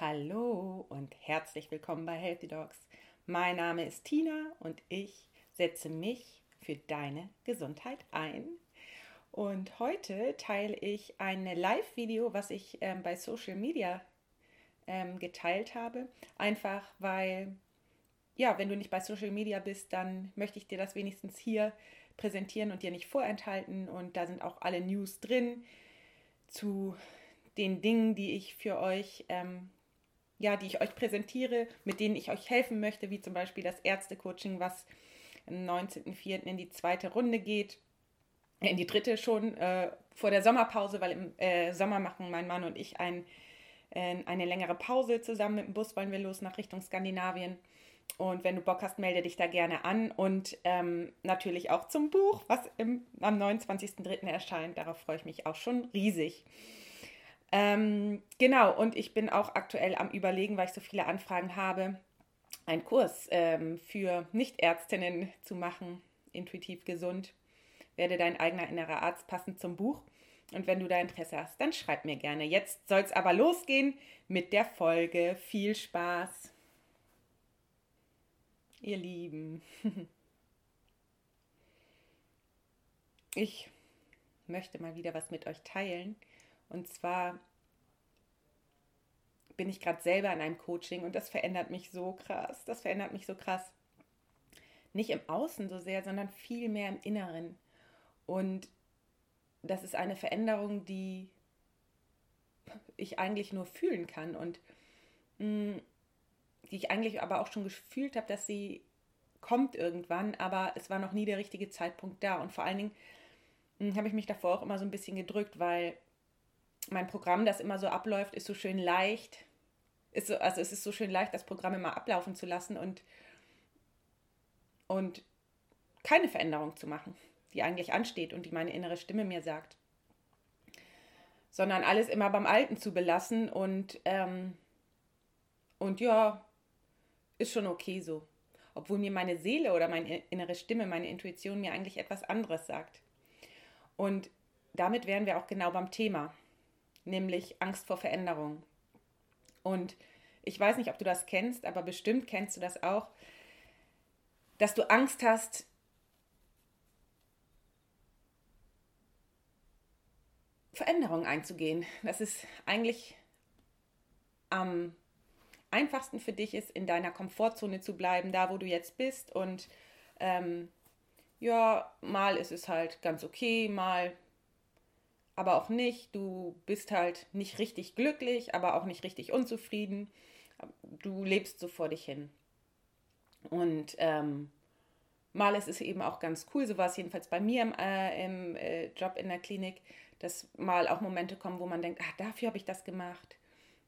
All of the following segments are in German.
Hallo und herzlich willkommen bei Healthy Dogs. Mein Name ist Tina und ich setze mich für deine Gesundheit ein. Und heute teile ich ein Live-Video, was ich ähm, bei Social Media ähm, geteilt habe. Einfach weil, ja, wenn du nicht bei Social Media bist, dann möchte ich dir das wenigstens hier präsentieren und dir nicht vorenthalten. Und da sind auch alle News drin zu den Dingen, die ich für euch ähm, ja, die ich euch präsentiere, mit denen ich euch helfen möchte, wie zum Beispiel das Ärztecoaching, was am 19.04. in die zweite Runde geht, in die dritte schon äh, vor der Sommerpause, weil im äh, Sommer machen mein Mann und ich ein, äh, eine längere Pause zusammen mit dem Bus, wollen wir los nach Richtung Skandinavien. Und wenn du Bock hast, melde dich da gerne an und ähm, natürlich auch zum Buch, was im, am 29.03. erscheint. Darauf freue ich mich auch schon riesig. Ähm, genau, und ich bin auch aktuell am Überlegen, weil ich so viele Anfragen habe, einen Kurs ähm, für Nichtärztinnen zu machen, intuitiv gesund. Werde dein eigener innerer Arzt passend zum Buch. Und wenn du da Interesse hast, dann schreib mir gerne. Jetzt soll es aber losgehen mit der Folge. Viel Spaß. Ihr Lieben. Ich möchte mal wieder was mit euch teilen. Und zwar bin ich gerade selber in einem Coaching und das verändert mich so krass. Das verändert mich so krass. Nicht im Außen so sehr, sondern viel mehr im Inneren. Und das ist eine Veränderung, die ich eigentlich nur fühlen kann und mh, mm, die ich eigentlich aber auch schon gefühlt habe, dass sie kommt irgendwann, aber es war noch nie der richtige Zeitpunkt da. Und vor allen Dingen mm, habe ich mich davor auch immer so ein bisschen gedrückt, weil mein Programm, das immer so abläuft, ist so schön leicht. Ist so, also es ist so schön leicht, das Programm immer ablaufen zu lassen und, und keine Veränderung zu machen, die eigentlich ansteht und die meine innere Stimme mir sagt. Sondern alles immer beim Alten zu belassen und, ähm, und ja, ist schon okay so. Obwohl mir meine Seele oder meine innere Stimme, meine Intuition mir eigentlich etwas anderes sagt. Und damit wären wir auch genau beim Thema nämlich Angst vor Veränderung. Und ich weiß nicht, ob du das kennst, aber bestimmt kennst du das auch, dass du Angst hast, Veränderungen einzugehen. Das ist eigentlich am einfachsten für dich ist, in deiner Komfortzone zu bleiben, da wo du jetzt bist. Und ähm, ja, mal ist es halt ganz okay, mal aber auch nicht. Du bist halt nicht richtig glücklich, aber auch nicht richtig unzufrieden. Du lebst so vor dich hin. Und ähm, mal ist es eben auch ganz cool, so war es jedenfalls bei mir im, äh, im äh, Job in der Klinik, dass mal auch Momente kommen, wo man denkt, ach, dafür habe ich das gemacht.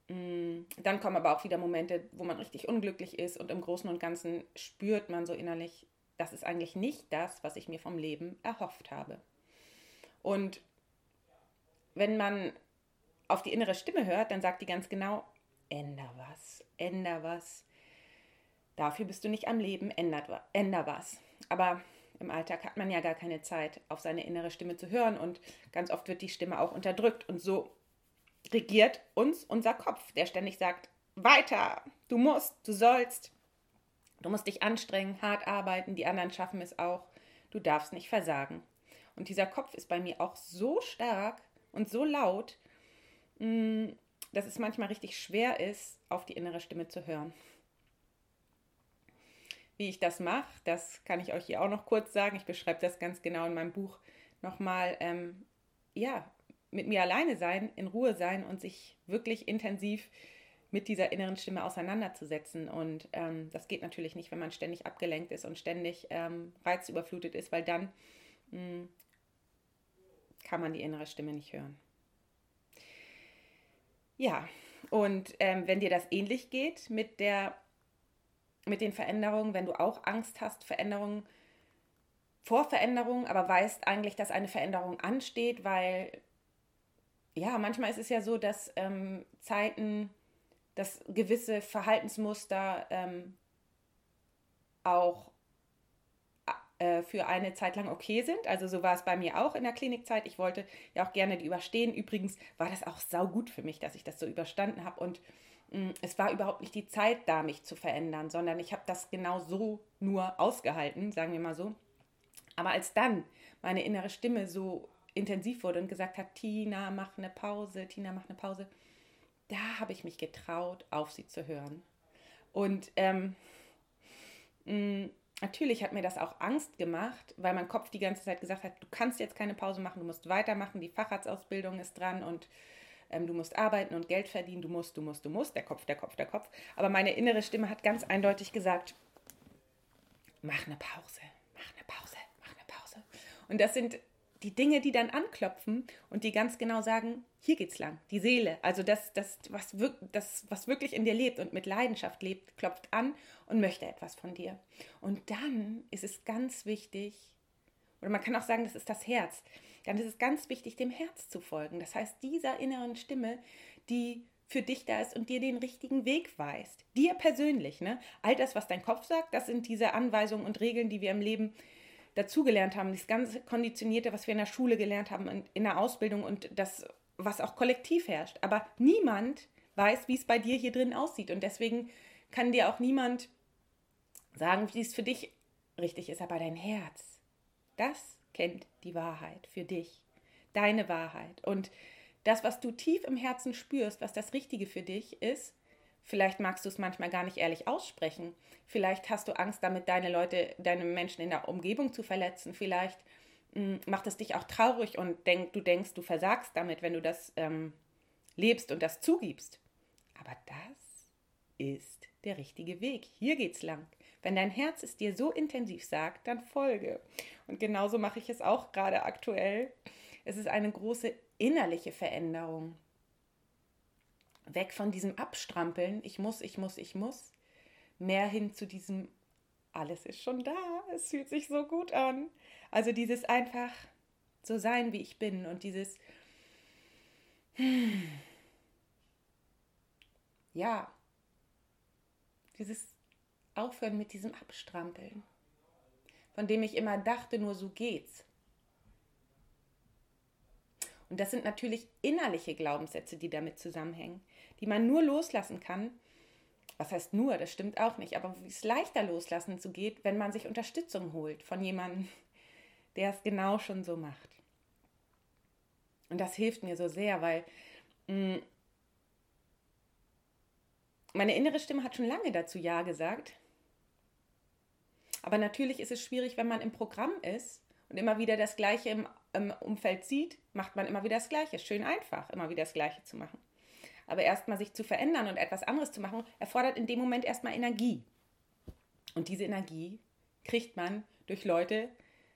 Mm, dann kommen aber auch wieder Momente, wo man richtig unglücklich ist und im Großen und Ganzen spürt man so innerlich, das ist eigentlich nicht das, was ich mir vom Leben erhofft habe. Und wenn man auf die innere Stimme hört, dann sagt die ganz genau, änder was, änder was. Dafür bist du nicht am Leben, änder, änder was. Aber im Alltag hat man ja gar keine Zeit, auf seine innere Stimme zu hören und ganz oft wird die Stimme auch unterdrückt und so regiert uns unser Kopf, der ständig sagt, weiter, du musst, du sollst, du musst dich anstrengen, hart arbeiten, die anderen schaffen es auch, du darfst nicht versagen. Und dieser Kopf ist bei mir auch so stark, und so laut, mm, dass es manchmal richtig schwer ist, auf die innere Stimme zu hören. Wie ich das mache, das kann ich euch hier auch noch kurz sagen. Ich beschreibe das ganz genau in meinem Buch nochmal. Ähm, ja, mit mir alleine sein, in Ruhe sein und sich wirklich intensiv mit dieser inneren Stimme auseinanderzusetzen. Und ähm, das geht natürlich nicht, wenn man ständig abgelenkt ist und ständig ähm, reizüberflutet ist, weil dann mh, mm, kann man die innere Stimme nicht hören. Ja, und ähm, wenn dir das ähnlich geht mit, der, mit den Veränderungen, wenn du auch Angst hast, Veränderungen vor Veränderungen, aber weißt eigentlich, dass eine Veränderung ansteht, weil ja, manchmal ist es ja so, dass ähm, Zeiten, dass gewisse Verhaltensmuster ähm, auch äh, für eine Zeit lang okay sind. Also so war es bei mir auch in der Klinikzeit. Ich wollte ja auch gerne die überstehen. Übrigens war das auch saugut für mich, dass ich das so überstanden habe und mm, es war überhaupt nicht die Zeit da, mich zu verändern, sondern ich habe das genau so nur ausgehalten, sagen wir mal so. Aber als dann meine innere Stimme so intensiv wurde und gesagt hat, Tina, mach eine Pause, Tina, mach eine Pause, da habe ich mich getraut, auf sie zu hören. Und ähm, mh, mm, natürlich hat mir das auch Angst gemacht, weil mein Kopf die ganze Zeit gesagt hat, du kannst jetzt keine Pause machen, du musst weitermachen, die Facharztausbildung ist dran und ähm, du musst arbeiten und Geld verdienen, du musst, du musst, du musst, der Kopf, der Kopf, der Kopf. Aber meine innere Stimme hat ganz eindeutig gesagt, mach eine Pause, mach eine Pause, mach eine Pause. Und das sind die Dinge, die dann anklopfen und die ganz genau sagen, hier geht's lang. Die Seele, also das, das, was, das, was wirklich in dir lebt und mit Leidenschaft lebt, klopft an und möchte etwas von dir. Und dann ist es ganz wichtig, oder man kann auch sagen, das ist das Herz. Dann ist es ganz wichtig, dem Herz zu folgen. Das heißt, dieser inneren Stimme, die für dich da ist und dir den richtigen Weg weist. Dir persönlich. Ne? All das, was dein Kopf sagt, das sind diese Anweisungen und Regeln, die wir im Leben dazugelernt haben. Das ganze Konditionierte, was wir in der Schule gelernt haben, in der Ausbildung und das, was auch kollektiv herrscht. Aber niemand weiß, wie es bei dir hier drin aussieht. Und deswegen kann dir auch niemand sagen, wie es für dich richtig ist. Aber dein Herz, das kennt die Wahrheit für dich. Deine Wahrheit. Und das, was du tief im Herzen spürst, was das Richtige für dich ist, vielleicht magst du es manchmal gar nicht ehrlich aussprechen. Vielleicht hast du Angst damit, deine Leute, deine Menschen in der Umgebung zu verletzen. Vielleicht mh, hm, macht es dich auch traurig und denk, du denkst, du versagst damit, wenn du das ähm, lebst und das zugibst. Aber das ist der richtige Weg. Hier geht's lang. Wenn dein Herz es dir so intensiv sagt, dann folge. Und genauso mache ich es auch gerade aktuell. Es ist eine große innerliche Veränderung. Weg von diesem Abstrampeln, ich muss, ich muss, ich muss, mehr hin zu diesem, alles ist schon da, es fühlt sich so gut an. Also dieses einfach so sein, wie ich bin und dieses, ja, dieses Aufhören mit diesem Abstrampeln, von dem ich immer dachte, nur so geht's. Und das sind natürlich innerliche Glaubenssätze, die damit zusammenhängen, die man nur loslassen kann. Was heißt nur, das stimmt auch nicht, aber wie es leichter loslassen zu geht, wenn man sich Unterstützung holt von jemandem, der es genau schon so macht. Und das hilft mir so sehr, weil mm, meine innere Stimme hat schon lange dazu Ja gesagt. Aber natürlich ist es schwierig, wenn man im Programm ist und immer wieder das Gleiche im, im Umfeld sieht, macht man immer wieder das Gleiche. Schön einfach, immer wieder das Gleiche zu machen. Aber erstmal sich zu verändern und etwas anderes zu machen, erfordert in dem Moment erstmal Energie. Und diese Energie kriegt man durch Leute,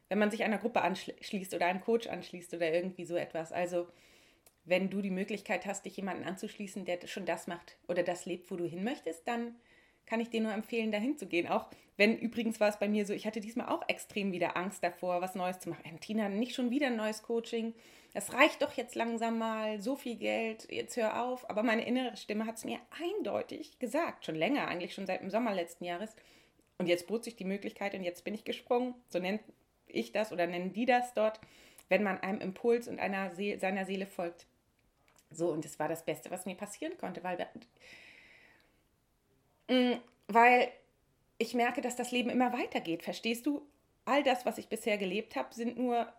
wenn man sich einer Gruppe anschließt oder einem Coach anschließt oder irgendwie so etwas. Also wenn du die Möglichkeit hast, dich jemanden anzuschließen, der schon das macht oder das lebt, wo du hin möchtest, dann kann ich dir nur empfehlen, dahin zu gehen. Auch wenn übrigens war es bei mir so, ich hatte diesmal auch extrem wieder Angst davor, was Neues zu machen. Tina, nicht schon wieder ein neues Coaching. Es reicht doch jetzt langsam mal, so viel Geld, jetzt hör auf. Aber meine innere Stimme hat es mir eindeutig gesagt, schon länger, eigentlich schon seit dem Sommer letzten Jahres. Und jetzt bot sich die Möglichkeit und jetzt bin ich gesprungen. So nennt ich das oder nennen die das dort, wenn man einem Impuls und einer See seiner Seele folgt. So, und das war das Beste, was mir passieren konnte, weil Mm, weil ich merke, dass das Leben immer weitergeht. Verstehst du? All das, was ich bisher gelebt habe, sind nur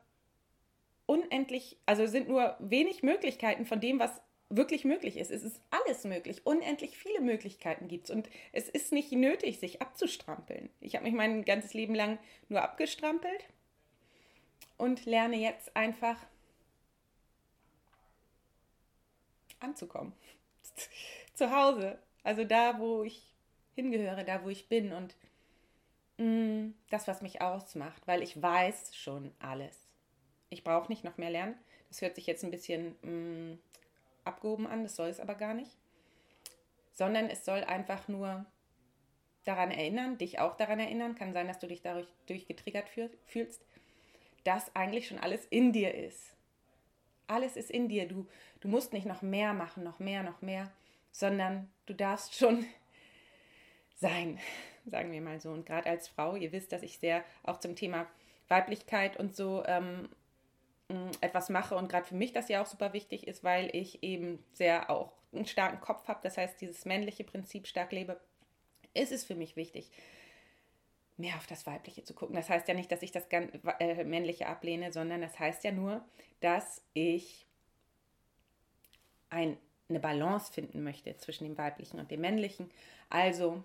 unendlich, also sind nur wenig Möglichkeiten von dem, was wirklich möglich ist. Es ist alles möglich. Unendlich viele Möglichkeiten gibt es. Und es ist nicht nötig, sich abzustrampeln. Ich habe mich mein ganzes Leben lang nur abgestrampelt und lerne jetzt einfach anzukommen. Zu Hause. Also da, wo ich hingehöre, da wo ich bin und mh, mm, das, was mich ausmacht, weil ich weiß schon alles. Ich brauche nicht noch mehr lernen. Das hört sich jetzt ein bisschen mh, mm, abgehoben an, das soll es aber gar nicht. Sondern es soll einfach nur daran erinnern, dich auch daran erinnern, kann sein, dass du dich dadurch durchgetriggert fühlst, dass eigentlich schon alles in dir ist. Alles ist in dir. Du, du musst nicht noch mehr machen, noch mehr, noch mehr, sondern du darfst schon sein, sagen wir mal so. Und gerade als Frau, ihr wisst, dass ich sehr auch zum Thema Weiblichkeit und so ähm, etwas mache und gerade für mich das ja auch super wichtig ist, weil ich eben sehr auch einen starken Kopf habe, das heißt dieses männliche Prinzip stark lebe, ist es für mich wichtig, mehr auf das Weibliche zu gucken. Das heißt ja nicht, dass ich das äh, Männliche ablehne, sondern das heißt ja nur, dass ich ein, eine Balance finden möchte zwischen dem Weiblichen und dem Männlichen. Also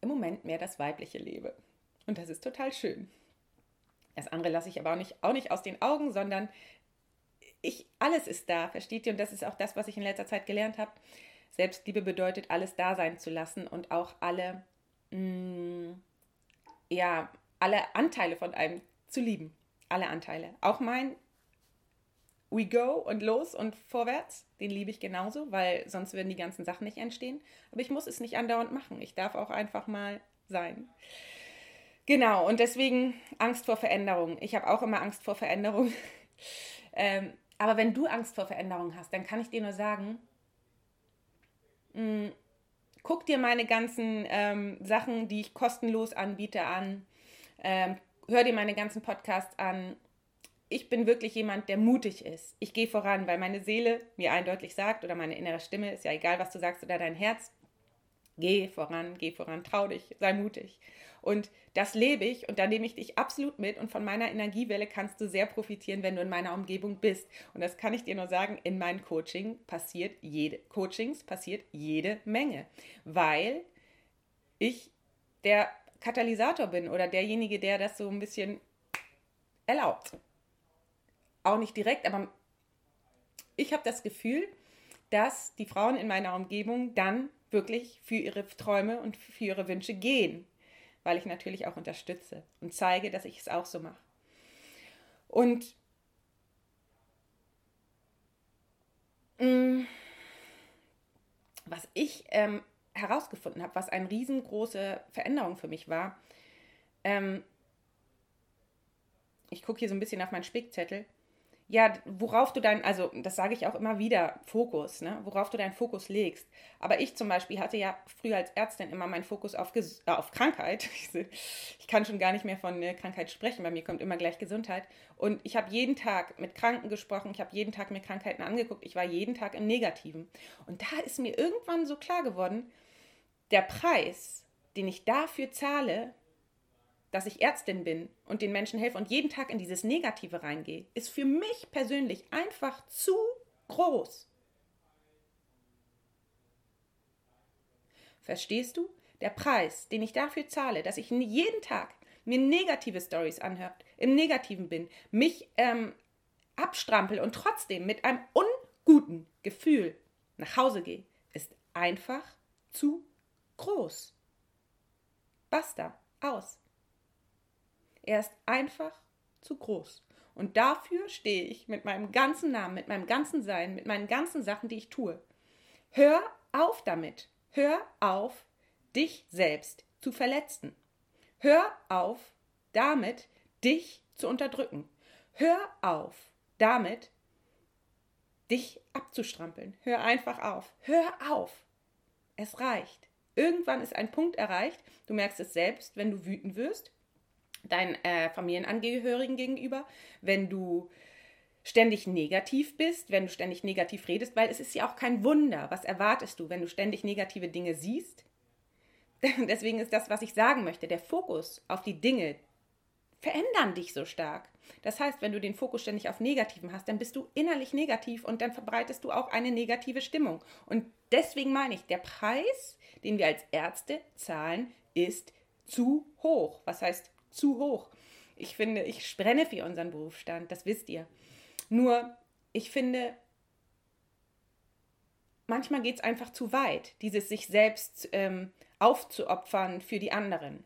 im Moment mehr das Weibliche lebe. Und das ist total schön. Das andere lasse ich aber auch nicht, auch nicht aus den Augen, sondern ich, alles ist da, versteht ihr? Und das ist auch das, was ich in letzter Zeit gelernt habe. Selbstliebe bedeutet, alles da sein zu lassen und auch alle, mh, mm, ja, alle Anteile von einem zu lieben. Alle Anteile. Auch mein We go und los und vorwärts, den liebe ich genauso, weil sonst würden die ganzen Sachen nicht entstehen. Aber ich muss es nicht andauernd machen. Ich darf auch einfach mal sein. Genau, und deswegen Angst vor Veränderung. Ich habe auch immer Angst vor Veränderung. ähm, aber wenn du Angst vor Veränderung hast, dann kann ich dir nur sagen, mh, mm, guck dir meine ganzen ähm, Sachen, die ich kostenlos anbiete, an. Ähm, hör dir meine ganzen Podcasts an. Ich bin wirklich jemand, der mutig ist. Ich gehe voran, weil meine Seele mir eindeutig sagt, oder meine innere Stimme, ist ja egal, was du sagst, oder dein Herz, geh voran, geh voran, trau dich, sei mutig. Und das lebe ich und da nehme ich dich absolut mit und von meiner Energiewelle kannst du sehr profitieren, wenn du in meiner Umgebung bist. Und das kann ich dir nur sagen, in meinen Coaching passiert jede, Coachings passiert jede Menge, weil ich der Katalysator bin oder derjenige, der das so ein bisschen erlaubt. Auch nicht direkt, aber ich habe das Gefühl, dass die Frauen in meiner Umgebung dann wirklich für ihre Träume und für ihre Wünsche gehen weil ich natürlich auch unterstütze und zeige, dass ich es auch so mache. Und mm, was ich ähm, herausgefunden habe, was eine riesengroße Veränderung für mich war, ähm, ich gucke hier so ein bisschen auf meinen Spickzettel, ja, worauf du dein, also das sage ich auch immer wieder, Fokus, ne? worauf du deinen Fokus legst. Aber ich zum Beispiel hatte ja früher als Ärztin immer meinen Fokus auf, äh, auf Krankheit. Ich kann schon gar nicht mehr von äh, Krankheit sprechen, bei mir kommt immer gleich Gesundheit. Und ich habe jeden Tag mit Kranken gesprochen, ich habe jeden Tag mir Krankheiten angeguckt, ich war jeden Tag im Negativen. Und da ist mir irgendwann so klar geworden, der Preis, den ich dafür zahle, dass ich Ärztin bin und den Menschen helfe und jeden Tag in dieses Negative reingehe, ist für mich persönlich einfach zu groß. Verstehst du? Der Preis, den ich dafür zahle, dass ich jeden Tag mir negative Stories anhört, im Negativen bin, mich ähm, abstrampel und trotzdem mit einem unguten Gefühl nach Hause gehe, ist einfach zu groß. Basta, aus. Er ist einfach zu groß. Und dafür stehe ich mit meinem ganzen Namen, mit meinem ganzen Sein, mit meinen ganzen Sachen, die ich tue. Hör auf damit. Hör auf, dich selbst zu verletzen. Hör auf, damit dich zu unterdrücken. Hör auf, damit dich abzustrampeln. Hör einfach auf. Hör auf. Es reicht. Irgendwann ist ein Punkt erreicht, du merkst es selbst, wenn du wütend wirst, deinen äh, Familienangehörigen gegenüber, wenn du ständig negativ bist, wenn du ständig negativ redest, weil es ist ja auch kein Wunder. Was erwartest du, wenn du ständig negative Dinge siehst? Deswegen ist das, was ich sagen möchte, der Fokus auf die Dinge verändern dich so stark. Das heißt, wenn du den Fokus ständig auf Negativen hast, dann bist du innerlich negativ und dann verbreitest du auch eine negative Stimmung. Und deswegen meine ich, der Preis, den wir als Ärzte zahlen, ist zu hoch. Was heißt zu hoch. Ich finde, ich brenne für unseren Berufsstand, das wisst ihr. Nur, ich finde, manchmal geht es einfach zu weit, dieses sich selbst ähm, aufzuopfern für die anderen.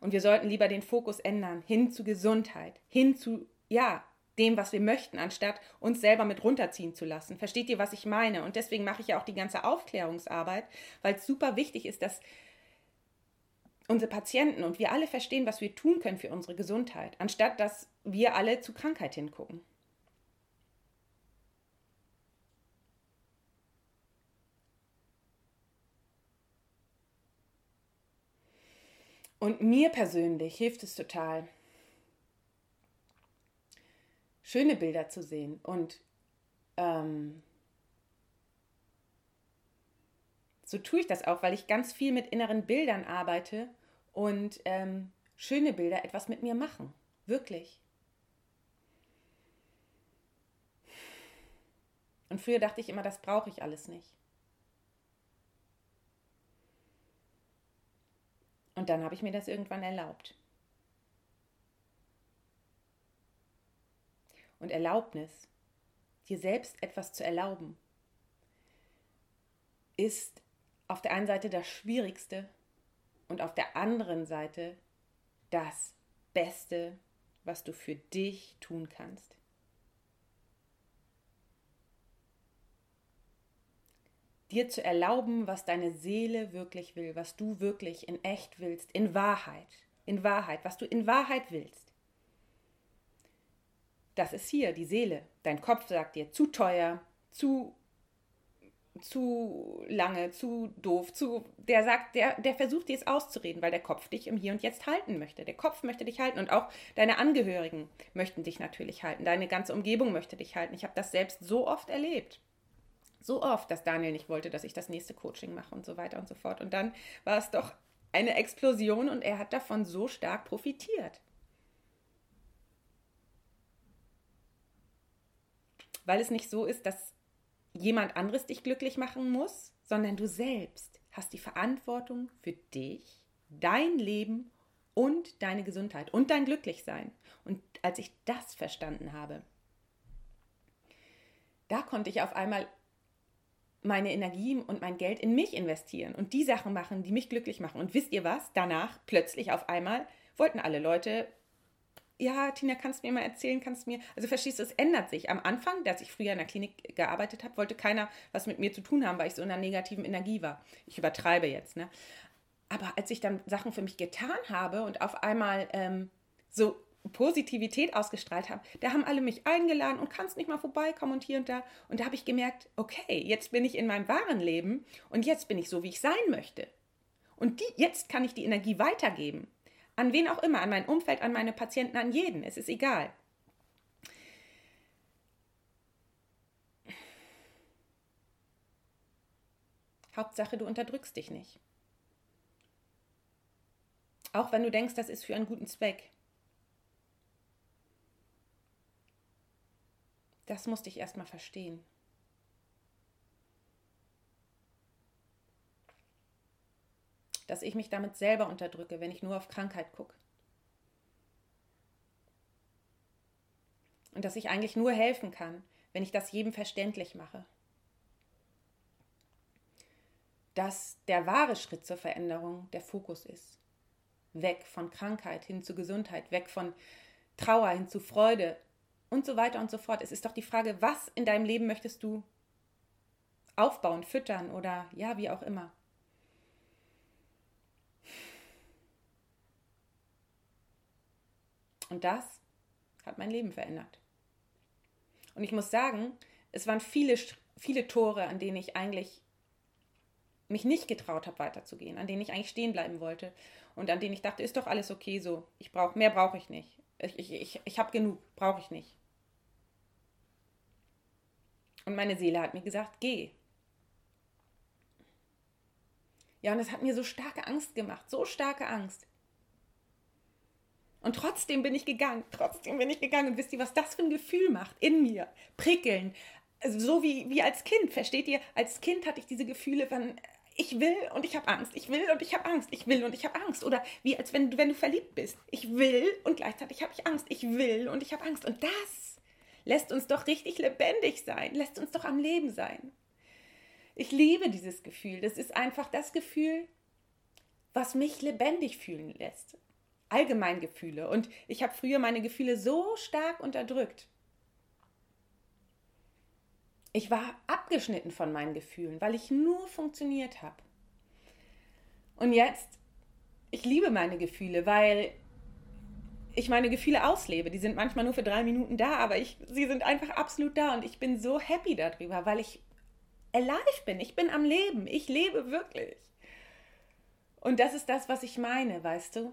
Und wir sollten lieber den Fokus ändern, hin zu Gesundheit, hin zu, ja, dem, was wir möchten, anstatt uns selber mit runterziehen zu lassen. Versteht ihr, was ich meine? Und deswegen mache ich ja auch die ganze Aufklärungsarbeit, weil es super wichtig ist, dass unsere Patienten und wir alle verstehen, was wir tun können für unsere Gesundheit, anstatt dass wir alle zu Krankheit hingucken. Und mir persönlich hilft es total, schöne Bilder zu sehen. Und ähm, so tue ich das auch, weil ich ganz viel mit inneren Bildern arbeite und ähm, schöne Bilder etwas mit mir machen. Wirklich. Und früher dachte ich immer, das brauche ich alles nicht. Und dann habe ich mir das irgendwann erlaubt. Und Erlaubnis, dir selbst etwas zu erlauben, ist auf der einen Seite das Schwierigste und auf der anderen Seite das Beste, was du für dich tun kannst. dir zu erlauben, was deine Seele wirklich will, was du wirklich in echt willst, in Wahrheit, in Wahrheit, was du in Wahrheit willst. Das ist hier die Seele. Dein Kopf sagt dir zu teuer, zu zu lange, zu doof, zu der sagt, der der versucht dir es auszureden, weil der Kopf dich im Hier und Jetzt halten möchte. Der Kopf möchte dich halten und auch deine Angehörigen möchten dich natürlich halten. Deine ganze Umgebung möchte dich halten. Ich habe das selbst so oft erlebt so oft, dass Daniel nicht wollte, dass ich das nächste Coaching mache und so weiter und so fort. Und dann war es doch eine Explosion und er hat davon so stark profitiert. Weil es nicht so ist, dass jemand anderes dich glücklich machen muss, sondern du selbst hast die Verantwortung für dich, dein Leben und deine Gesundheit und dein Glücklichsein. Und als ich das verstanden habe, da konnte ich auf einmal meine Energie und mein Geld in mich investieren und die Sachen machen, die mich glücklich machen. Und wisst ihr was? Danach, plötzlich auf einmal, wollten alle Leute, ja, Tina, kannst du mir mal erzählen, kannst du mir, also verstehst du, es ändert sich. Am Anfang, als ich früher in der Klinik gearbeitet habe, wollte keiner was mit mir zu tun haben, weil ich so in einer negativen Energie war. Ich übertreibe jetzt, ne? Aber als ich dann Sachen für mich getan habe und auf einmal ähm, so Positivität ausgestrahlt haben, da haben alle mich eingeladen und kannst nicht mal vorbeikommen und hier und da. Und da habe ich gemerkt, okay, jetzt bin ich in meinem wahren Leben und jetzt bin ich so, wie ich sein möchte. Und die, jetzt kann ich die Energie weitergeben. An wen auch immer, an mein Umfeld, an meine Patienten, an jeden. Es ist egal. Hauptsache, du unterdrückst dich nicht. Auch wenn du denkst, das ist für einen guten Zweck. Das musste ich erstmal verstehen. Dass ich mich damit selber unterdrücke, wenn ich nur auf Krankheit gucke. Und dass ich eigentlich nur helfen kann, wenn ich das jedem verständlich mache. Dass der wahre Schritt zur Veränderung der Fokus ist. Weg von Krankheit hin zu Gesundheit, weg von Trauer hin zu Freude, und so weiter und so fort. Es ist doch die Frage, was in deinem Leben möchtest du aufbauen, füttern oder ja, wie auch immer. Und das hat mein Leben verändert. Und ich muss sagen, es waren viele, viele Tore, an denen ich eigentlich mich nicht getraut habe, weiterzugehen, an denen ich eigentlich stehen bleiben wollte und an denen ich dachte, ist doch alles okay so. Ich brauche mehr brauche ich nicht. Ich, ich, ich, ich habe genug, brauche ich nicht. Und meine Seele hat mir gesagt, geh. Ja, und es hat mir so starke Angst gemacht, so starke Angst. Und trotzdem bin ich gegangen, trotzdem bin ich gegangen. Und wisst ihr, was das für ein Gefühl macht in mir? Prickeln. Also so wie, wie als Kind, versteht ihr? Als Kind hatte ich diese Gefühle von, ich will und ich habe Angst, ich will und ich habe Angst, ich will und ich habe Angst. Oder wie als wenn, wenn du verliebt bist. Ich will und gleichzeitig habe ich Angst, ich will und ich habe Angst. Und das lässt uns doch richtig lebendig sein, lässt uns doch am Leben sein. Ich liebe dieses Gefühl. Das ist einfach das Gefühl, was mich lebendig fühlen lässt. Allgemeingefühle. Und ich habe früher meine Gefühle so stark unterdrückt. Ich war abgeschnitten von meinen Gefühlen, weil ich nur funktioniert habe. Und jetzt, ich liebe meine Gefühle, weil ich meine Gefühle auslebe. Die sind manchmal nur für drei Minuten da, aber ich, sie sind einfach absolut da und ich bin so happy darüber, weil ich alive bin. Ich bin am Leben. Ich lebe wirklich. Und das ist das, was ich meine, weißt du?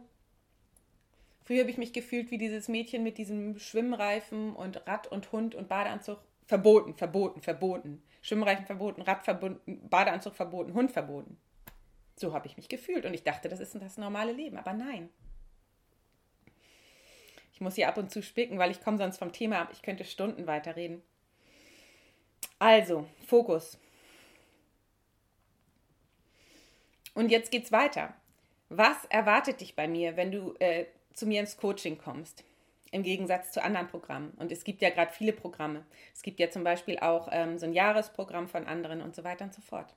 Früher habe ich mich gefühlt wie dieses Mädchen mit diesem Schwimmreifen und Rad und Hund und Badeanzug. Verboten, verboten, verboten. Schwimmreifen verboten, Rad verboten, Badeanzug verboten, Hund verboten. So habe ich mich gefühlt und ich dachte, das ist das normale Leben. Aber nein. Ich muss hier ab und zu spicken, weil ich komme sonst vom Thema ab. Ich könnte Stunden weiterreden. Also, Fokus. Und jetzt geht's weiter. Was erwartet dich bei mir, wenn du äh, zu mir ins Coaching kommst? Im Gegensatz zu anderen Programmen. Und es gibt ja gerade viele Programme. Es gibt ja zum Beispiel auch ähm, so ein Jahresprogramm von anderen und so weiter und so fort.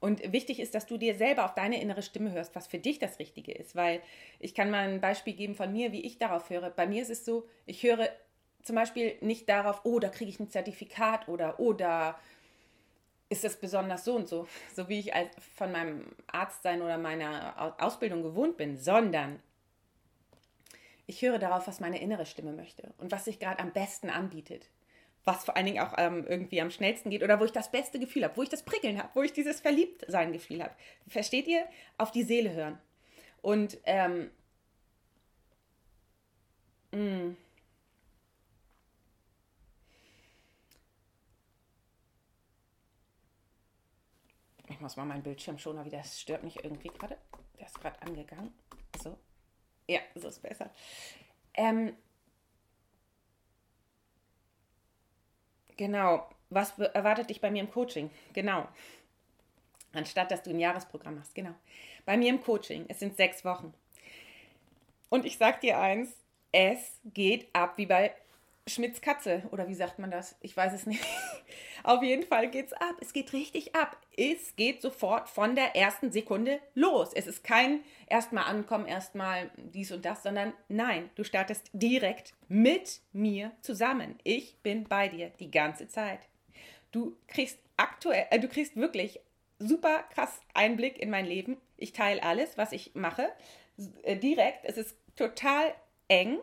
Und wichtig ist, dass du dir selber auf deine innere Stimme hörst, was für dich das Richtige ist. Weil ich kann mal ein Beispiel geben von mir, wie ich darauf höre. Bei mir ist es so, ich höre zum Beispiel nicht darauf, oh, da kriege ich ein Zertifikat oder oh, da ist es besonders so und so, so wie ich von meinem Arztsein oder meiner Ausbildung gewohnt bin, sondern ich höre darauf, was meine innere Stimme möchte und was sich gerade am besten anbietet. Was vor allen Dingen auch ähm, irgendwie am schnellsten geht oder wo ich das beste Gefühl habe, wo ich das Prickeln habe, wo ich dieses Verliebtsein-Gefühl habe. Versteht ihr? Auf die Seele hören. Und ähm, mh, muss mal meinen Bildschirm schon wieder. Das stört mich irgendwie gerade. Der ist gerade angegangen. So. Ja, so ist besser. Ähm, genau. Was erwartet dich bei mir im Coaching? Genau. Anstatt dass du ein Jahresprogramm machst. Genau. Bei mir im Coaching. Es sind sechs Wochen. Und ich sag dir eins: Es geht ab wie bei Schmitz Katze. Oder wie sagt man das? Ich weiß es nicht. Auf jeden Fall geht's ab. Es geht richtig ab. Es geht sofort von der ersten Sekunde los. Es ist kein erstmal ankommen, erstmal dies und das, sondern nein, du startest direkt mit mir zusammen. Ich bin bei dir die ganze Zeit. Du kriegst aktuell, äh, du kriegst wirklich super krass Einblick in mein Leben. Ich teile alles, was ich mache, äh, direkt. Es ist total eng.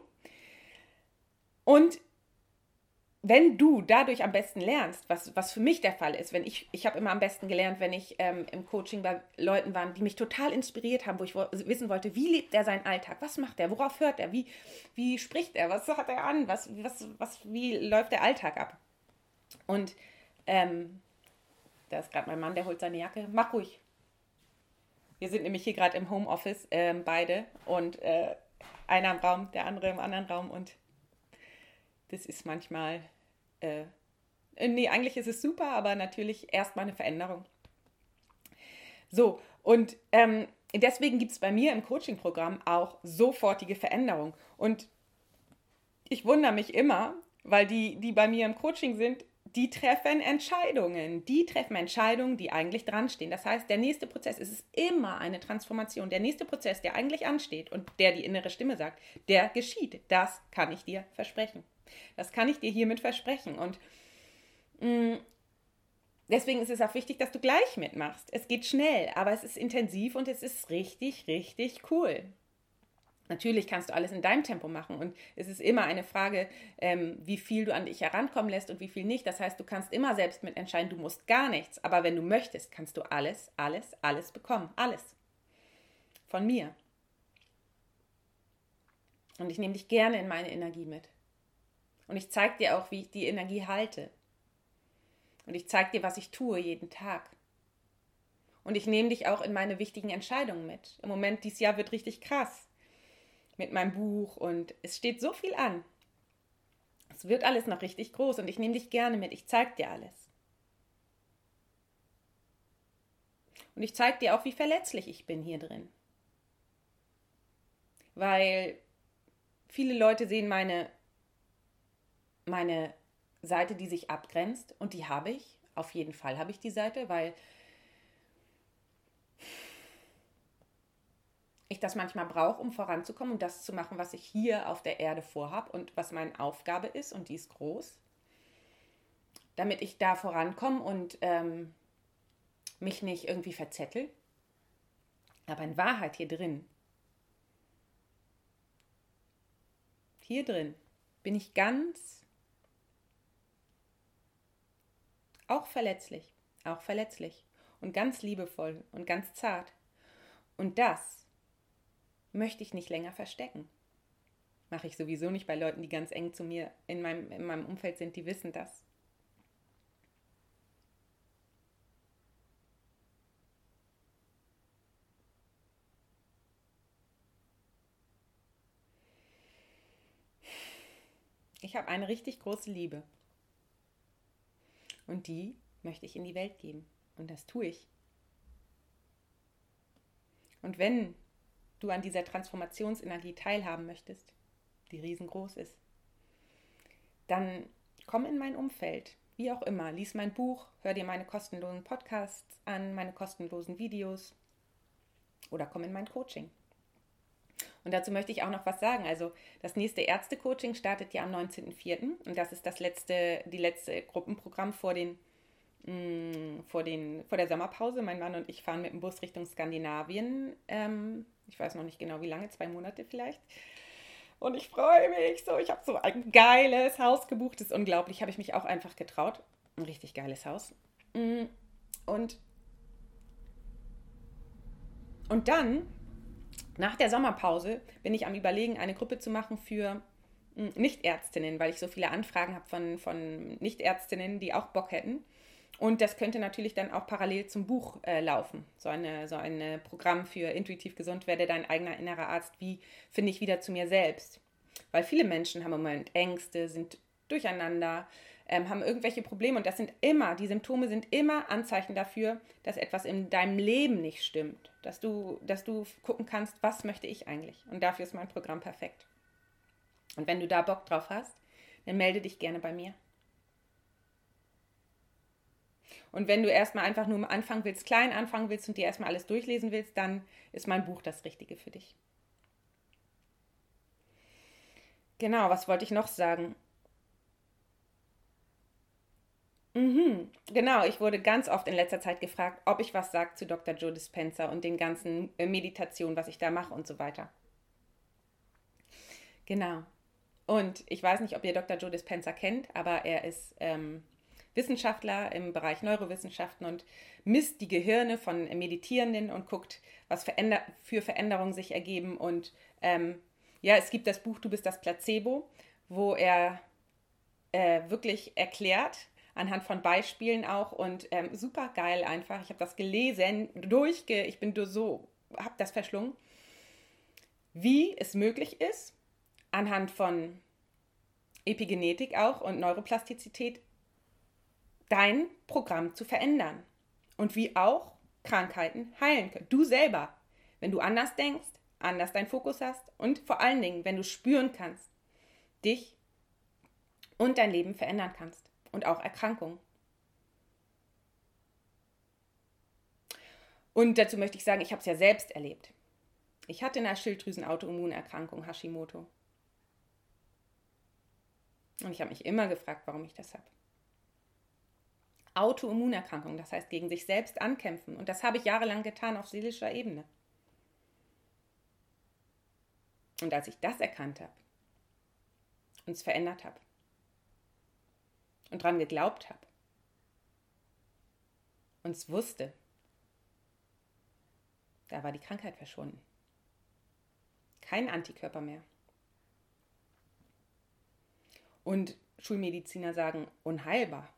Und wenn du dadurch am besten lernst, was, was für mich der Fall ist, wenn ich, ich habe immer am besten gelernt, wenn ich ähm, im Coaching bei Leuten war, die mich total inspiriert haben, wo ich wissen wollte, wie lebt er seinen Alltag, was macht er, worauf hört er, wie, wie spricht er, was hat er an, was, was, was, wie läuft der Alltag ab. Und ähm, da ist gerade mein Mann, der holt seine Jacke, mach ruhig. Wir sind nämlich hier gerade im Homeoffice, äh, beide, und äh, einer im Raum, der andere im anderen Raum. Und das ist manchmal, äh, nee, eigentlich ist es super, aber natürlich erstmal eine Veränderung. So, und ähm, deswegen gibt es bei mir im Coaching-Programm auch sofortige Veränderung. Und ich wundere mich immer, weil die, die bei mir im Coaching sind, die treffen Entscheidungen. Die treffen Entscheidungen, die eigentlich dran stehen. Das heißt, der nächste Prozess es ist immer eine Transformation. Der nächste Prozess, der eigentlich ansteht und der die innere Stimme sagt, der geschieht. Das kann ich dir versprechen. Das kann ich dir hiermit versprechen. Und mm, deswegen ist es auch wichtig, dass du gleich mitmachst. Es geht schnell, aber es ist intensiv und es ist richtig, richtig cool. Natürlich kannst du alles in deinem Tempo machen und es ist immer eine Frage, ähm, wie viel du an dich herankommen lässt und wie viel nicht. Das heißt, du kannst immer selbst mitentscheiden, du musst gar nichts. Aber wenn du möchtest, kannst du alles, alles, alles bekommen. Alles. Von mir. Und ich nehme dich gerne in meine Energie mit. Und ich zeige dir auch, wie ich die Energie halte. Und ich zeige dir, was ich tue jeden Tag. Und ich nehme dich auch in meine wichtigen Entscheidungen mit. Im Moment, dieses Jahr wird richtig krass mit meinem Buch und es steht so viel an. Es wird alles noch richtig groß und ich nehme dich gerne mit. Ich zeige dir alles. Und ich zeige dir auch, wie verletzlich ich bin hier drin. Weil viele Leute sehen meine meine Seite, die sich abgrenzt und die habe ich. Auf jeden Fall habe ich die Seite, weil ich das manchmal brauche, um voranzukommen und das zu machen, was ich hier auf der Erde vorhabe und was meine Aufgabe ist und die ist groß, damit ich da vorankomme und ähm, mich nicht irgendwie verzettel. Aber in Wahrheit hier drin, hier drin bin ich ganz Auch verletzlich, auch verletzlich und ganz liebevoll und ganz zart. Und das möchte ich nicht länger verstecken. Mache ich sowieso nicht bei Leuten, die ganz eng zu mir in meinem, in meinem Umfeld sind, die wissen das. Ich habe eine richtig große Liebe. Und die möchte ich in die Welt geben. Und das tue ich. Und wenn du an dieser Transformationsenergie teilhaben möchtest, die riesengroß ist, dann komm in mein Umfeld, wie auch immer. Lies mein Buch, hör dir meine kostenlosen Podcasts an, meine kostenlosen Videos oder komm in mein Coaching. Und dazu möchte ich auch noch was sagen. Also das nächste Ärzte-Coaching startet ja am 19.04. und das ist das letzte, die letzte Gruppenprogramm vor den mm, vor, den, vor der Sommerpause. Mein Mann und ich fahren mit dem Bus Richtung Skandinavien. Ähm, ich weiß noch nicht genau wie lange, zwei Monate vielleicht. Und ich freue mich so. Ich habe so ein geiles Haus gebucht. Das ist unglaublich. Habe ich mich auch einfach getraut. Ein richtig geiles Haus. Mm, und, und dann nach der Sommerpause bin ich am Überlegen, eine Gruppe zu machen für hm, Nichtärztinnen, weil ich so viele Anfragen habe von, von Nichtärztinnen, die auch Bock hätten. Und das könnte natürlich dann auch parallel zum Buch äh, laufen. So, eine, so ein äh, Programm für intuitiv gesund, werde dein eigener innerer Arzt. Wie finde ich wieder zu mir selbst? Weil viele Menschen haben im Moment Ängste, sind durcheinander, ähm, haben irgendwelche Probleme und das sind immer, die Symptome sind immer Anzeichen dafür, dass etwas in deinem Leben nicht stimmt, dass du, dass du gucken kannst, was möchte ich eigentlich und dafür ist mein Programm perfekt. Und wenn du da Bock drauf hast, dann melde dich gerne bei mir. Und wenn du erstmal einfach nur anfangen willst, klein anfangen willst und dir erstmal alles durchlesen willst, dann ist mein Buch das Richtige für dich. Genau, was wollte ich noch sagen? Mhm, genau, ich wurde ganz oft in letzter Zeit gefragt, ob ich was sage zu Dr. Joe Dispenza und den ganzen äh, Meditationen, was ich da mache und so weiter. Genau. Und ich weiß nicht, ob ihr Dr. Joe Dispenza kennt, aber er ist ähm, Wissenschaftler im Bereich Neurowissenschaften und misst die Gehirne von Meditierenden und guckt, was veränder für Veränderungen sich ergeben. Und ähm, ja, es gibt das Buch Du bist das Placebo, wo er äh, wirklich erklärt, anhand von Beispielen auch und ähm, super geil einfach. Ich habe das gelesen, durchge, ich bin so, habe das verschlungen, wie es möglich ist, anhand von Epigenetik auch und Neuroplastizität dein Programm zu verändern und wie auch Krankheiten heilen können. Du selber, wenn du anders denkst, anders deinen Fokus hast und vor allen Dingen, wenn du spüren kannst, dich und dein Leben verändern kannst und auch Erkrankungen. Und dazu möchte ich sagen, ich habe es ja selbst erlebt. Ich hatte eine Schilddrüsenautoimmunerkrankung Hashimoto. Und ich habe mich immer gefragt, warum ich das habe. Autoimmunerkrankung, das heißt gegen sich selbst ankämpfen. Und das habe ich jahrelang getan auf seelischer Ebene. Und als ich das erkannt habe und es verändert habe, und dran geglaubt habe und es wusste, da war die Krankheit verschwunden. Kein Antikörper mehr. Und Schulmediziner sagen unheilbar.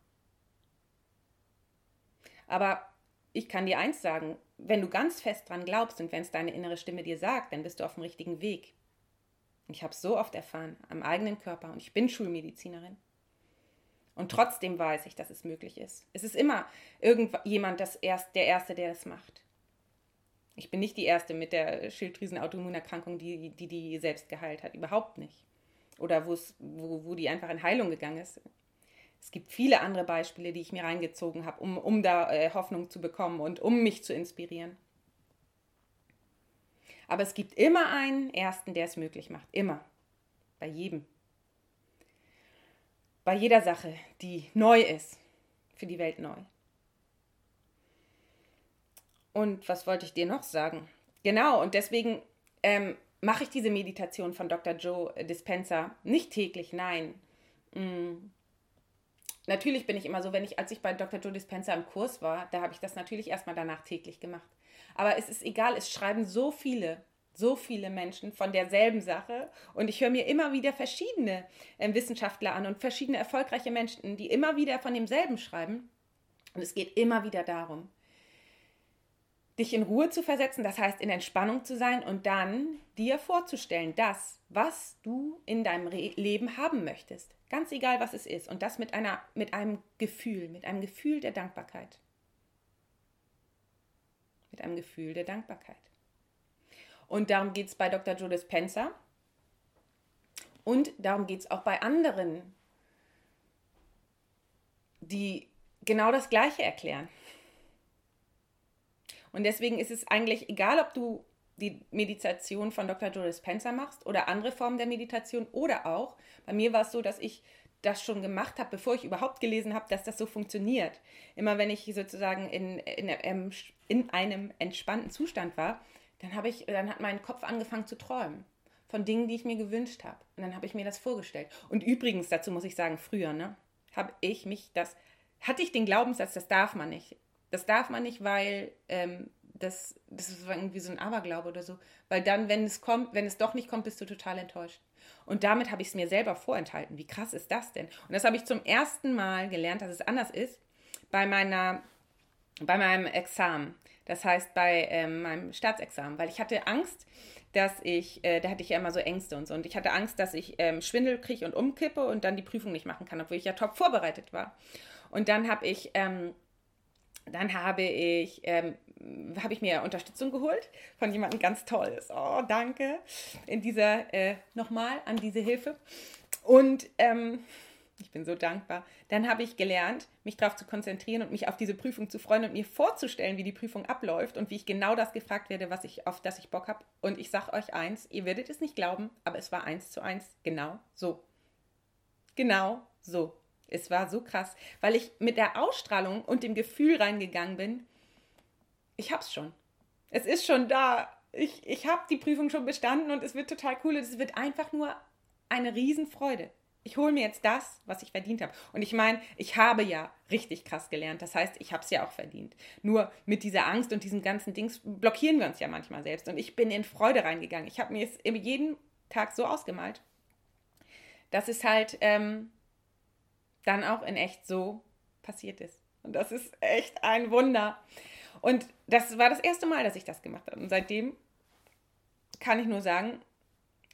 Aber ich kann dir eins sagen, wenn du ganz fest dran glaubst und wenn es deine innere Stimme dir sagt, dann bist du auf dem richtigen Weg. Ich habe es so oft erfahren, am eigenen Körper und ich bin Schulmedizinerin. Und trotzdem weiß ich, dass es möglich ist. Es ist immer irgendjemand das erst, der Erste, der es macht. Ich bin nicht die Erste mit der Schilddrüsenautoimmunerkrankung, die, die die selbst geheilt hat. Überhaupt nicht. Oder wo, wo die einfach in Heilung gegangen ist. Es gibt viele andere Beispiele, die ich mir reingezogen habe, um, um da äh, Hoffnung zu bekommen und um mich zu inspirieren. Aber es gibt immer einen Ersten, der es möglich macht. Immer. Bei jedem bei jeder Sache, die neu ist, für die Welt neu. Und was wollte ich dir noch sagen? Genau, und deswegen ähm, mache ich diese Meditation von Dr. Joe Dispenza nicht täglich, nein. Mhm. Natürlich bin ich immer so, wenn ich, als ich bei Dr. Joe Dispenza im Kurs war, da habe ich das natürlich erstmal danach täglich gemacht. Aber es ist egal, es schreiben so viele so viele Menschen von derselben Sache und ich höre mir immer wieder verschiedene äh, Wissenschaftler an und verschiedene erfolgreiche Menschen, die immer wieder von demselben schreiben. Und es geht immer wieder darum, dich in Ruhe zu versetzen, das heißt in Entspannung zu sein und dann dir vorzustellen, das, was du in deinem Re Leben haben möchtest. Ganz egal, was es ist. Und das mit, einer, mit einem Gefühl, mit einem Gefühl der Dankbarkeit. Mit einem Gefühl der Dankbarkeit. Und darum geht es bei Dr. Joe Dispenza. Und darum geht es auch bei anderen, die genau das Gleiche erklären. Und deswegen ist es eigentlich egal, ob du die Meditation von Dr. Joe Dispenza machst oder andere Formen der Meditation oder auch, bei mir war es so, dass ich das schon gemacht habe, bevor ich überhaupt gelesen habe, dass das so funktioniert. Immer wenn ich sozusagen in, in, in einem entspannten Zustand war, dann, habe ich, dann hat mein Kopf angefangen zu träumen von Dingen, die ich mir gewünscht habe. Und dann habe ich mir das vorgestellt. Und übrigens, dazu muss ich sagen, früher, ne, habe ich mich das, hatte ich den Glaubenssatz, das darf man nicht. Das darf man nicht, weil ähm, das, das ist irgendwie so ein Aberglaube oder so. Weil dann, wenn es kommt, wenn es doch nicht kommt, bist du total enttäuscht. Und damit habe ich es mir selber vorenthalten. Wie krass ist das denn? Und das habe ich zum ersten Mal gelernt, dass es anders ist, bei meiner, bei meinem Examen. Das heißt, bei ähm, meinem Staatsexamen. Weil ich hatte Angst, dass ich, äh, da hatte ich ja immer so Ängste und so. Und ich hatte Angst, dass ich ähm, Schwindel kriege und umkippe und dann die Prüfung nicht machen kann, obwohl ich ja top vorbereitet war. Und dann habe ich ähm, dann habe ich, ähm, habe ich mir Unterstützung geholt von jemandem ganz Tolles. Oh, danke. In dieser, äh, nochmal an diese Hilfe. Und ähm, ich bin so dankbar. Dann habe ich gelernt, mich darauf zu konzentrieren und mich auf diese Prüfung zu freuen und mir vorzustellen, wie die Prüfung abläuft und wie ich genau das gefragt werde, was ich, auf das ich Bock habe. Und ich sage euch eins, ihr werdet es nicht glauben, aber es war eins zu eins genau so. Genau so. Es war so krass, weil ich mit der Ausstrahlung und dem Gefühl reingegangen bin, ich hab's schon. Es ist schon da. Ich, ich habe die Prüfung schon bestanden und es wird total cool. Es wird einfach nur eine Riesenfreude. Ich hole mir jetzt das, was ich verdient habe. Und ich meine, ich habe ja richtig krass gelernt. Das heißt, ich habe es ja auch verdient. Nur mit dieser Angst und diesen ganzen Dings blockieren wir uns ja manchmal selbst. Und ich bin in Freude reingegangen. Ich habe mir es jeden Tag so ausgemalt, dass es halt ähm, dann auch in echt so passiert ist. Und das ist echt ein Wunder. Und das war das erste Mal, dass ich das gemacht habe. Und seitdem kann ich nur sagen,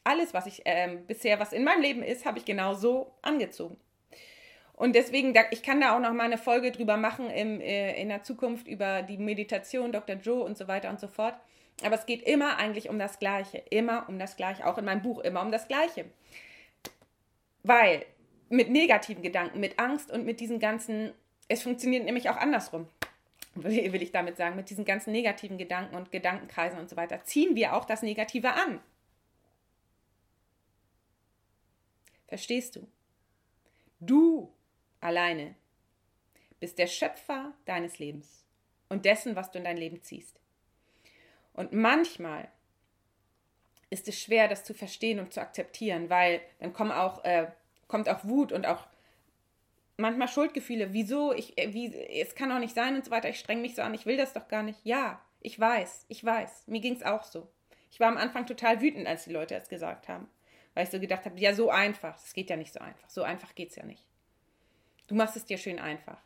alles, was ich äh, bisher, was in meinem Leben ist, habe ich genau so angezogen. Und deswegen, ich kann da auch noch mal eine Folge drüber machen im, äh, in der Zukunft über die Meditation, Dr. Joe und so weiter und so fort. Aber es geht immer eigentlich um das Gleiche. Immer um das Gleiche. Auch in meinem Buch immer um das Gleiche. Weil mit negativen Gedanken, mit Angst und mit diesen ganzen, es funktioniert nämlich auch andersrum, will ich damit sagen, mit diesen ganzen negativen Gedanken und Gedankenkreisen und so weiter, ziehen wir auch das Negative an. Verstehst du? Du alleine bist der Schöpfer deines Lebens und dessen, was du in dein Leben ziehst. Und manchmal ist es schwer, das zu verstehen und zu akzeptieren, weil dann kommen auch äh, kommt auch Wut und auch manchmal Schuldgefühle. Wieso? Ich, äh, wie, es kann doch nicht sein und so weiter. Ich streng mich so an. Ich will das doch gar nicht. Ja, ich weiß, ich weiß. Mir ging es auch so. Ich war am Anfang total wütend, als die Leute es gesagt haben. Weil ich so gedacht habe, ja, so einfach. Es geht ja nicht so einfach. So einfach geht es ja nicht. Du machst es dir schön einfach.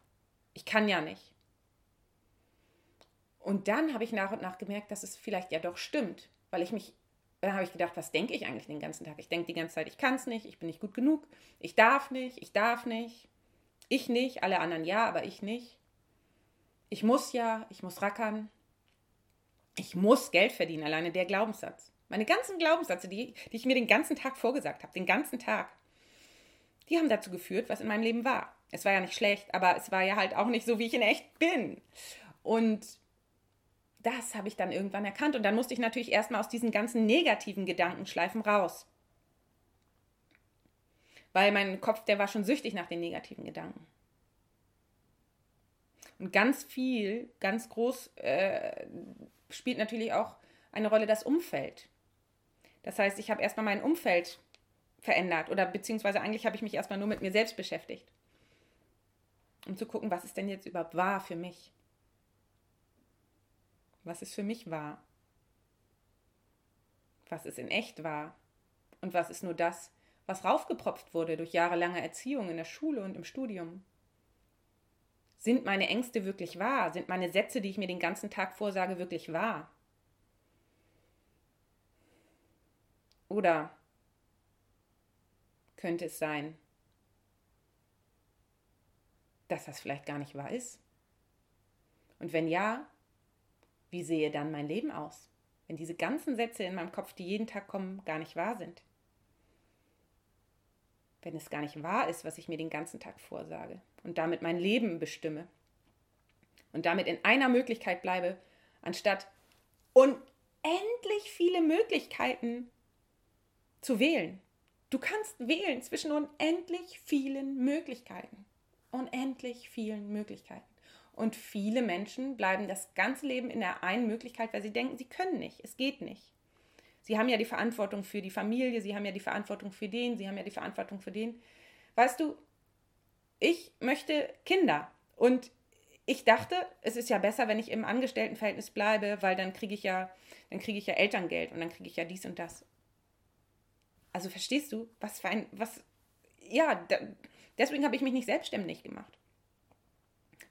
Ich kann ja nicht. Und dann habe ich nach und nach gemerkt, dass es vielleicht ja doch stimmt, weil ich mich dann habe ich gedacht, was denke ich eigentlich den ganzen Tag? Ich denke die ganze Zeit, ich kann es nicht, ich bin nicht gut genug, ich darf nicht, ich darf nicht, ich nicht, alle anderen ja, aber ich nicht. Ich muss ja, ich muss rackern, ich muss Geld verdienen, alleine der Glaubenssatz. Meine ganzen Glaubenssätze, die, die ich mir den ganzen Tag vorgesagt habe, den ganzen Tag, die haben dazu geführt, was in meinem Leben war. Es war ja nicht schlecht, aber es war ja halt auch nicht so, wie ich in echt bin. Und das habe ich dann irgendwann erkannt und dann musste ich natürlich erstmal aus diesen ganzen negativen Gedankenschleifen raus. Weil mein Kopf, der war schon süchtig nach den negativen Gedanken. Und ganz viel, ganz groß äh, spielt natürlich auch eine Rolle das Umfeld. Das heißt, ich habe erstmal mein Umfeld verändert oder beziehungsweise eigentlich habe ich mich erstmal nur mit mir selbst beschäftigt. Um zu gucken, was ist denn jetzt überhaupt wahr für mich was ist für mich wahr. was ist in echt wahr und was ist nur das, was raufgepropft wurde durch jahrelange Erziehung in der Schule und im Studium. Sind meine Ängste wirklich wahr? Sind meine Sätze, die ich mir den ganzen Tag vorsage, wirklich wahr? Oder könnte es sein, dass das vielleicht gar nicht wahr ist? Und wenn ja, wie sehe dann mein Leben aus, wenn diese ganzen Sätze in meinem Kopf, die jeden Tag kommen, gar nicht wahr sind? Wenn es gar nicht wahr ist, was ich mir den ganzen Tag vorsage und damit mein Leben bestimme und damit in einer Möglichkeit bleibe, anstatt unendlich viele Möglichkeiten zu wählen. Du kannst wählen zwischen unendlich vielen Möglichkeiten. Unendlich vielen Möglichkeiten. Und viele Menschen bleiben das ganze Leben in der einen Möglichkeit, weil sie denken, sie können nicht, es geht nicht. Sie haben ja die Verantwortung für die Familie, sie haben ja die Verantwortung für den, sie haben ja die Verantwortung für den. Weißt du, ich möchte Kinder und ich dachte, es ist ja besser, wenn ich im Angestelltenverhältnis bleibe, weil dann kriege ich ja, dann kriege ich ja Elterngeld und dann kriege ich ja dies und das. Also verstehst du, was für ein, was, ja, da, deswegen habe ich mich nicht selbstständig gemacht.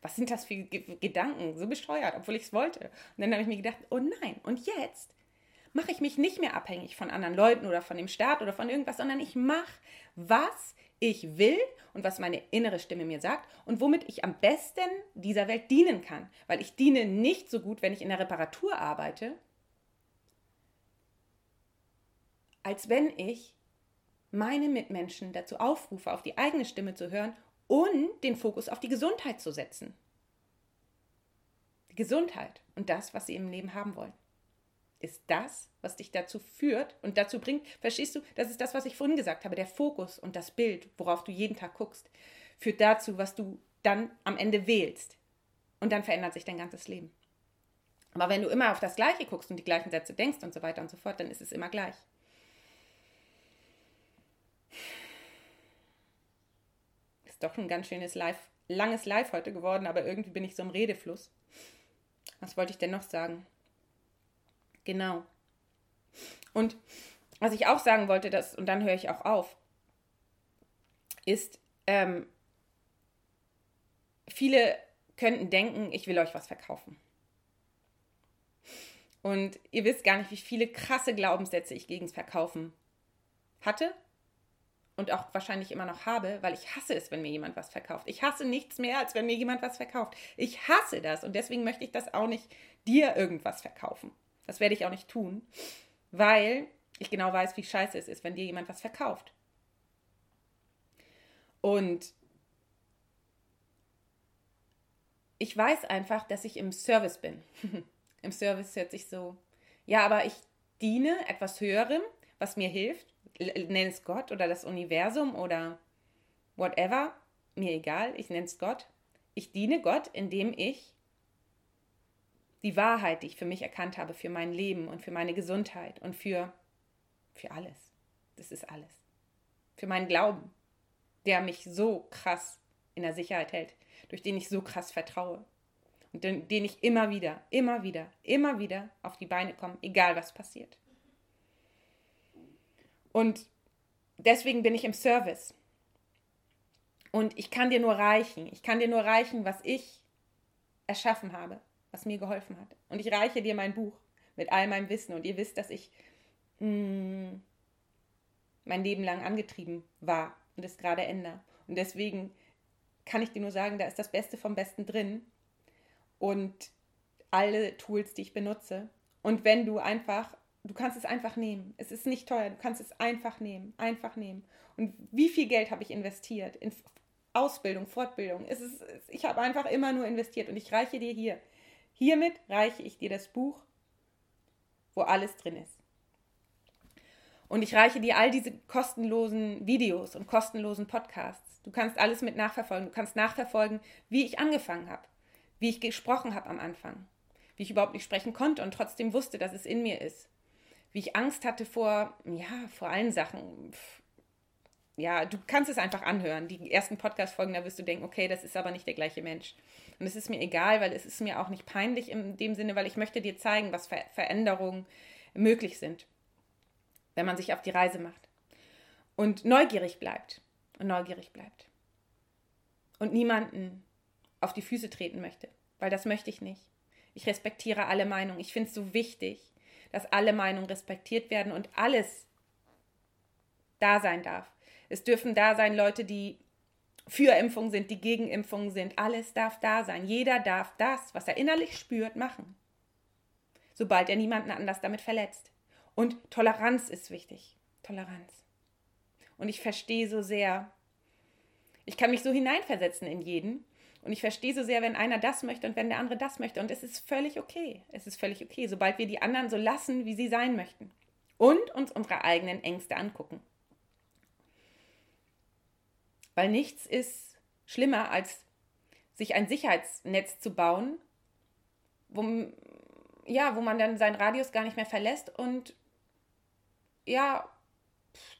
Was sind das für G Gedanken? So bescheuert, obwohl ich es wollte. Und dann habe ich mir gedacht, oh nein, und jetzt mache ich mich nicht mehr abhängig von anderen Leuten oder von dem Staat oder von irgendwas, sondern ich mache, was ich will und was meine innere Stimme mir sagt und womit ich am besten dieser Welt dienen kann. Weil ich diene nicht so gut, wenn ich in der Reparatur arbeite, als wenn ich meine Mitmenschen dazu aufrufe, auf die eigene Stimme zu hören und den Fokus auf die Gesundheit zu setzen. Die Gesundheit und das, was sie im Leben haben wollen. Ist das, was dich dazu führt und dazu bringt, verstehst du, das ist das, was ich vorhin gesagt habe, der Fokus und das Bild, worauf du jeden Tag guckst, führt dazu, was du dann am Ende wählst. Und dann verändert sich dein ganzes Leben. Aber wenn du immer auf das Gleiche guckst und die gleichen Sätze denkst und so weiter und so fort, dann ist es immer gleich. Doch ein ganz schönes Live, langes Live heute geworden, aber irgendwie bin ich so im Redefluss. Was wollte ich denn noch sagen? Genau. Und was ich auch sagen wollte, das, und dann höre ich auch auf, ist, ähm, viele könnten denken, ich will euch was verkaufen. Und ihr wisst gar nicht, wie viele krasse Glaubenssätze ich gegen das Verkaufen hatte und auch wahrscheinlich immer noch habe, weil ich hasse es, wenn mir jemand was verkauft. Ich hasse nichts mehr, als wenn mir jemand was verkauft. Ich hasse das und deswegen möchte ich das auch nicht dir irgendwas verkaufen. Das werde ich auch nicht tun, weil ich genau weiß, wie scheiße es ist, wenn dir jemand was verkauft. Und ich weiß einfach, dass ich im Service bin. Im Service hört sich so, ja, aber ich diene etwas Höherem, was mir hilft. Nenn es Gott oder das Universum oder whatever. Mir egal, ich nenne es Gott. Ich diene Gott, indem ich die Wahrheit, die ich für mich erkannt habe, für mein Leben und für meine Gesundheit und für, für alles. Das ist alles. Für meinen Glauben, der mich so krass in der Sicherheit hält, durch den ich so krass vertraue und den, den ich immer wieder, immer wieder, immer wieder auf die Beine komme, egal was passiert. Und deswegen bin ich im Service. Und ich kann dir nur reichen. Ich kann dir nur reichen, was ich erschaffen habe was mir geholfen hat. Und ich reiche dir mein Buch mit all meinem Wissen. Und ihr wisst, dass ich mh, mm, mein Leben lang angetrieben war und es gerade ändere. Und deswegen kann ich dir nur sagen, da ist das Beste vom Besten drin. Und alle Tools, die ich benutze. Und wenn du einfach, du kannst es einfach nehmen. Es ist nicht teuer, du kannst es einfach nehmen, einfach nehmen. Und wie viel Geld habe ich investiert in Ausbildung, Fortbildung? Es ist, ich habe einfach immer nur investiert und ich reiche dir hier Hiermit reiche ich dir das Buch, wo alles drin ist. Und ich reiche dir all diese kostenlosen Videos und kostenlosen Podcasts. Du kannst alles mit nachverfolgen. Du kannst nachverfolgen, wie ich angefangen habe, wie ich gesprochen habe am Anfang, wie ich überhaupt nicht sprechen konnte und trotzdem wusste, dass es in mir ist. Wie ich Angst hatte vor, ja, vor allen Sachen. Ja, du kannst es einfach anhören. Die ersten Podcast-Folgen, da wirst du denken, okay, das ist aber nicht der gleiche Mensch. Und es ist mir egal, weil es ist mir auch nicht peinlich in dem Sinne, weil ich möchte dir zeigen, was Ver Veränderungen möglich sind. wenn man sich auf die Reise macht und neugierig bleibt und neugierig bleibt und niemanden auf die Füße treten möchte, weil das möchte ich nicht. Ich respektiere alle Meinungen. Ich finde es so wichtig, dass alle Meinungen respektiert werden und alles da sein darf. Es dürfen da sein Leute, die für Impfungen sind, die gegen Impfungen sind. Alles darf da sein. Jeder darf das, was er innerlich spürt, machen. Sobald er niemanden anders damit verletzt. Und Toleranz ist wichtig. Toleranz. Und ich verstehe so sehr, ich kann mich so hineinversetzen in jeden. Und ich verstehe so sehr, wenn einer das möchte und wenn der andere das möchte. Und es ist völlig okay. Es ist völlig okay, sobald wir die anderen so lassen, wie sie sein möchten. Und uns unsere eigenen Ängste angucken. Weil nichts ist schlimmer, als sich ein Sicherheitsnetz zu bauen, wo, ja, wo man dann seinen Radius gar nicht mehr verlässt und ja,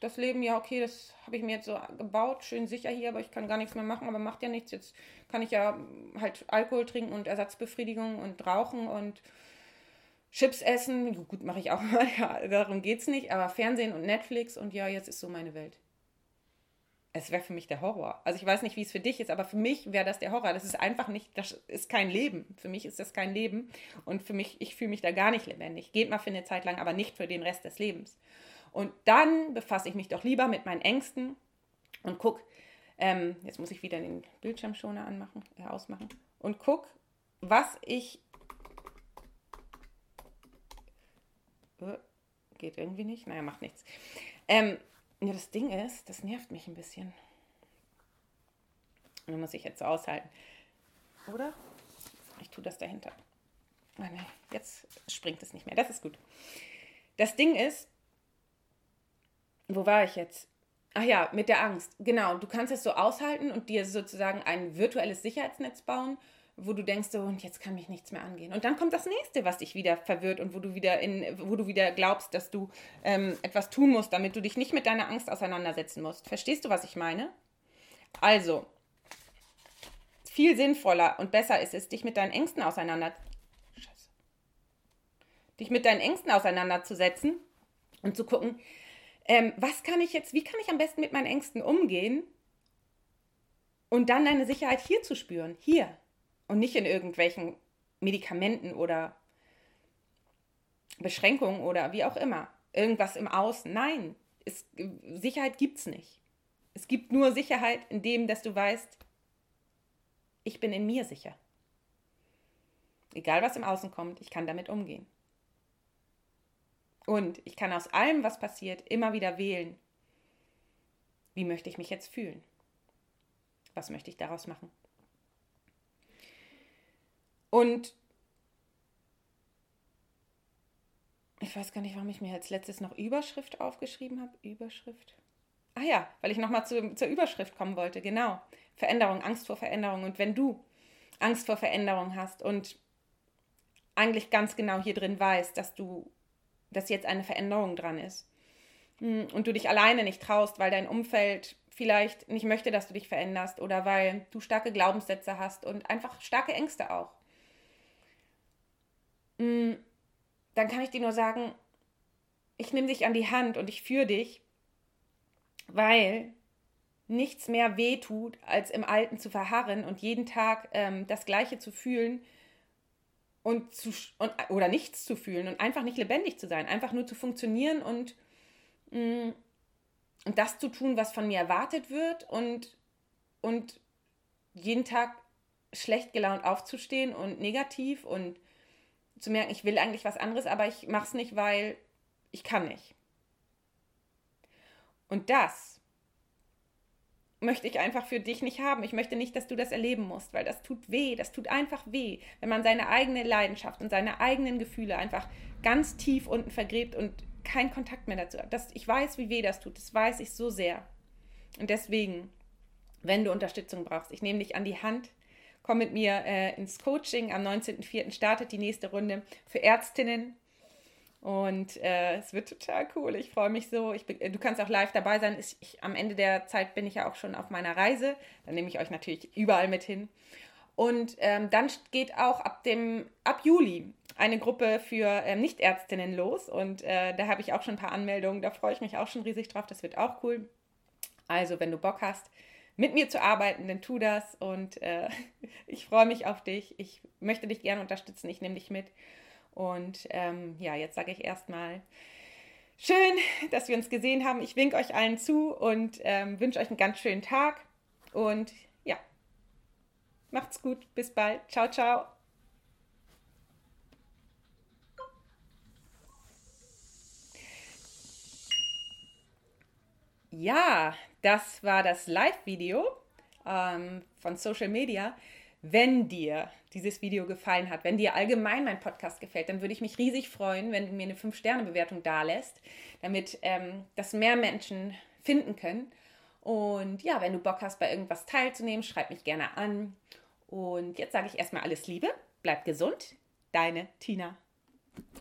das Leben, ja, okay, das habe ich mir jetzt so gebaut, schön sicher hier, aber ich kann gar nichts mehr machen, aber macht ja nichts. Jetzt kann ich ja halt Alkohol trinken und Ersatzbefriedigung und rauchen und Chips essen. Gut, mache ich auch mal, ja, darum geht es nicht, aber Fernsehen und Netflix und ja, jetzt ist so meine Welt. Es wäre für mich der Horror. Also ich weiß nicht, wie es für dich ist, aber für mich wäre das der Horror. Das ist einfach nicht, das ist kein Leben. Für mich ist das kein Leben und für mich, ich fühle mich da gar nicht lebendig. Geht mal für eine Zeit lang, aber nicht für den Rest des Lebens. Und dann befasse ich mich doch lieber mit meinen Ängsten und guck, ähm, jetzt muss ich wieder den Bildschirmschoner anmachen, äh, ausmachen und guck, was ich. Äh, geht irgendwie nicht. Naja, macht nichts. Ähm, ja, das Ding ist, das nervt mich ein bisschen. Und muss ich jetzt aushalten. Oder? Ich tue das dahinter. Nee, jetzt springt es nicht mehr. Das ist gut. Das Ding ist, wo war ich jetzt? Ach ja, mit der Angst. Genau, du kannst es so aushalten und dir sozusagen ein virtuelles Sicherheitsnetz bauen, wo du denkst, so, und jetzt kann mich nichts mehr angehen. Und dann kommt das nächste, was dich wieder verwirrt und wo du wieder in, wo du wieder glaubst, dass du ähm, etwas tun musst, damit du dich nicht mit deiner Angst auseinandersetzen musst. Verstehst du, was ich meine? Also, viel sinnvoller und besser ist es, dich mit deinen Ängsten auseinander. Dich mit deinen Ängsten auseinanderzusetzen und zu gucken, ähm, was kann ich jetzt, wie kann ich am besten mit meinen Ängsten umgehen und dann deine Sicherheit hier zu spüren, hier und nicht in irgendwelchen Medikamenten oder Beschränkungen oder wie auch immer, irgendwas im Außen. Nein, es, Sicherheit gibt es nicht. Es gibt nur Sicherheit in dem, dass du weißt, ich bin in mir sicher. Egal was im Außen kommt, ich kann damit umgehen. Und ich kann aus allem, was passiert, immer wieder wählen. Wie möchte ich mich jetzt fühlen? Was möchte ich daraus machen? Und ich weiß gar nicht, warum ich mir als letztes noch Überschrift aufgeschrieben habe. Überschrift. Ah ja, weil ich nochmal zu, zur Überschrift kommen wollte. Genau. Veränderung, Angst vor Veränderung. Und wenn du Angst vor Veränderung hast und eigentlich ganz genau hier drin weißt, dass du dass jetzt eine Veränderung dran ist. Hm, und du dich alleine nicht traust, weil dein Umfeld vielleicht nicht möchte, dass du dich veränderst oder weil du starke Glaubenssätze hast und einfach starke Ängste auch. Hm, dann kann ich dir nur sagen, ich nehme dich an die Hand und ich führe dich, weil nichts mehr wehtut, als im Alten zu verharren und jeden Tag ähm, das Gleiche zu fühlen, und zu und, oder nichts zu fühlen und einfach nicht lebendig zu sein, einfach nur zu funktionieren und, mh, mm, und das zu tun, was von mir erwartet wird und, und jeden Tag schlecht gelaunt aufzustehen und negativ und zu merken, ich will eigentlich was anderes, aber ich mache es nicht, weil ich kann nicht. Und das möchte ich einfach für dich nicht haben. Ich möchte nicht, dass du das erleben musst, weil das tut weh, das tut einfach weh, wenn man seine eigene Leidenschaft und seine eigenen Gefühle einfach ganz tief unten vergräbt und keinen Kontakt mehr dazu hat. Das, ich weiß, wie weh das tut, das weiß ich so sehr. Und deswegen, wenn du Unterstützung brauchst, ich nehme dich an die Hand, komm mit mir äh, ins Coaching. Am 19.04. startet die nächste Runde für Ärztinnen und äh, es wird total cool. Ich freue mich so. Ich, du kannst auch live dabei sein. Ich, ich, am Ende der Zeit bin ich ja auch schon auf meiner Reise. Dann nehme ich euch natürlich überall mit hin. Und ähm, dann geht auch ab dem ab Juli eine Gruppe für ähm, Nichtärztinnen los. Und äh, da habe ich auch schon ein paar Anmeldungen. Da freue ich mich auch schon riesig drauf. Das wird auch cool. Also, wenn du Bock hast, mit mir zu arbeiten, dann tu das. Und äh, ich freue mich auf dich. Ich möchte dich gerne unterstützen. Ich nehme dich mit. Und ähm, ja, jetzt sage ich erstmal schön, dass wir uns gesehen haben. Ich winke euch allen zu und ähm, wünsche euch einen ganz schönen Tag. Und ja, macht's gut. Bis bald. Ciao, ciao. Ja, das war das Live-Video ähm, von Social Media. Wenn dir dieses Video gefallen hat, wenn dir allgemein mein Podcast gefällt, dann würde ich mich riesig freuen, wenn du mir eine 5-Sterne-Bewertung dalässt, damit ähm, das mehr Menschen finden können. Und ja, wenn du Bock hast, bei irgendwas teilzunehmen, schreib mich gerne an. Und jetzt sage ich erstmal alles Liebe, bleib gesund, deine Tina.